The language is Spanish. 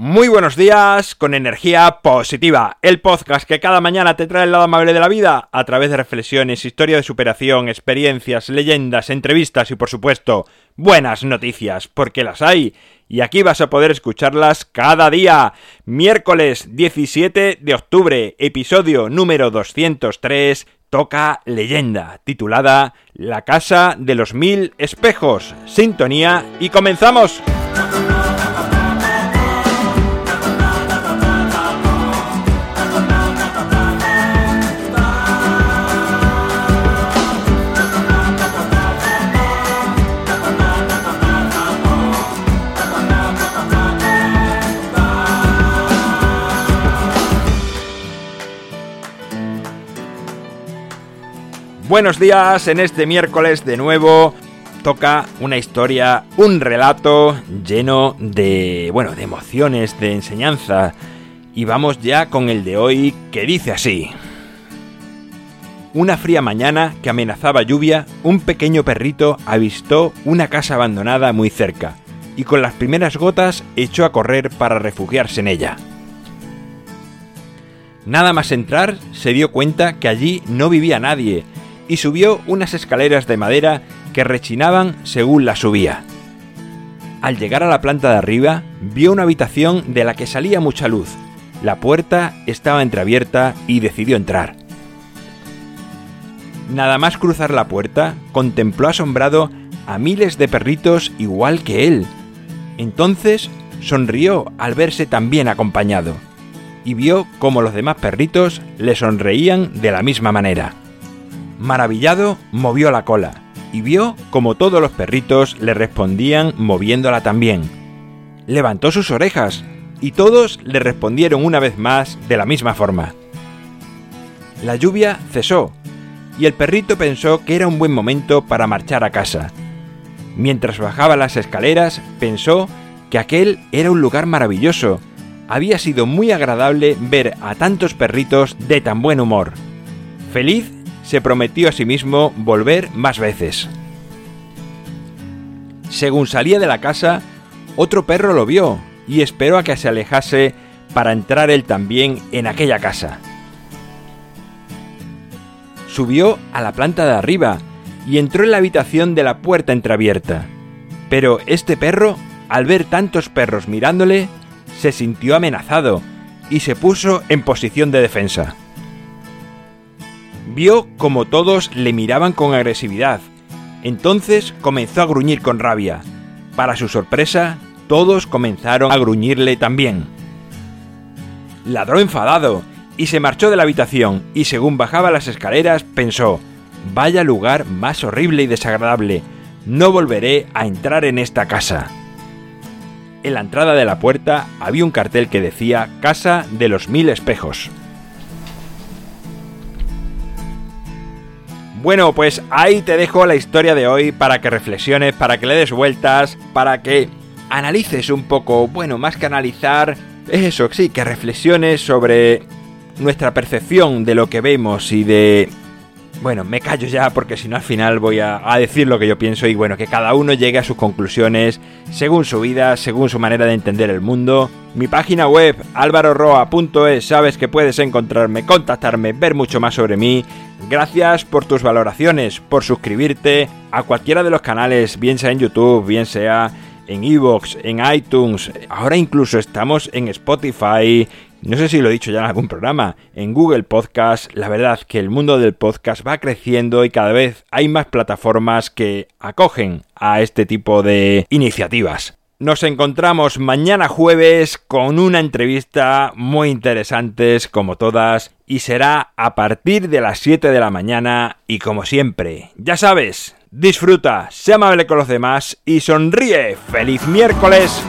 Muy buenos días con energía positiva, el podcast que cada mañana te trae el lado amable de la vida a través de reflexiones, historia de superación, experiencias, leyendas, entrevistas y por supuesto buenas noticias, porque las hay y aquí vas a poder escucharlas cada día. Miércoles 17 de octubre, episodio número 203, toca leyenda, titulada La Casa de los Mil Espejos. Sintonía y comenzamos. Buenos días, en este miércoles de nuevo toca una historia, un relato lleno de, bueno, de emociones, de enseñanza. Y vamos ya con el de hoy que dice así. Una fría mañana que amenazaba lluvia, un pequeño perrito avistó una casa abandonada muy cerca y con las primeras gotas echó a correr para refugiarse en ella. Nada más entrar, se dio cuenta que allí no vivía nadie, y subió unas escaleras de madera que rechinaban según la subía. Al llegar a la planta de arriba, vio una habitación de la que salía mucha luz. La puerta estaba entreabierta y decidió entrar. Nada más cruzar la puerta, contempló asombrado a miles de perritos igual que él. Entonces sonrió al verse tan bien acompañado y vio cómo los demás perritos le sonreían de la misma manera. Maravillado, movió la cola y vio como todos los perritos le respondían moviéndola también. Levantó sus orejas y todos le respondieron una vez más de la misma forma. La lluvia cesó y el perrito pensó que era un buen momento para marchar a casa. Mientras bajaba las escaleras, pensó que aquel era un lugar maravilloso. Había sido muy agradable ver a tantos perritos de tan buen humor. Feliz se prometió a sí mismo volver más veces. Según salía de la casa, otro perro lo vio y esperó a que se alejase para entrar él también en aquella casa. Subió a la planta de arriba y entró en la habitación de la puerta entreabierta. Pero este perro, al ver tantos perros mirándole, se sintió amenazado y se puso en posición de defensa. Vio como todos le miraban con agresividad. Entonces comenzó a gruñir con rabia. Para su sorpresa, todos comenzaron a gruñirle también. Ladró enfadado y se marchó de la habitación y según bajaba las escaleras pensó, vaya lugar más horrible y desagradable, no volveré a entrar en esta casa. En la entrada de la puerta había un cartel que decía Casa de los Mil Espejos. Bueno, pues ahí te dejo la historia de hoy para que reflexiones, para que le des vueltas, para que analices un poco, bueno, más que analizar, es eso, sí, que reflexiones sobre nuestra percepción de lo que vemos y de... Bueno, me callo ya porque si no al final voy a, decir lo que yo pienso y bueno, que cada uno llegue a sus conclusiones según su vida, según su manera de entender el mundo. Mi página web alvaroroa.es, sabes que puedes encontrarme, contactarme, ver mucho más sobre mí Gracias por tus valoraciones, por suscribirte a cualquiera de los canales, bien sea en YouTube, bien sea en Evox, en iTunes, ahora incluso estamos en Spotify, no sé si lo he dicho ya en algún programa, en Google Podcast, la verdad que el mundo del podcast va creciendo y cada vez hay más plataformas que acogen a este tipo de iniciativas. Nos encontramos mañana jueves con una entrevista muy interesante como todas y será a partir de las 7 de la mañana y como siempre, ya sabes, disfruta, sea amable con los demás y sonríe. ¡Feliz miércoles!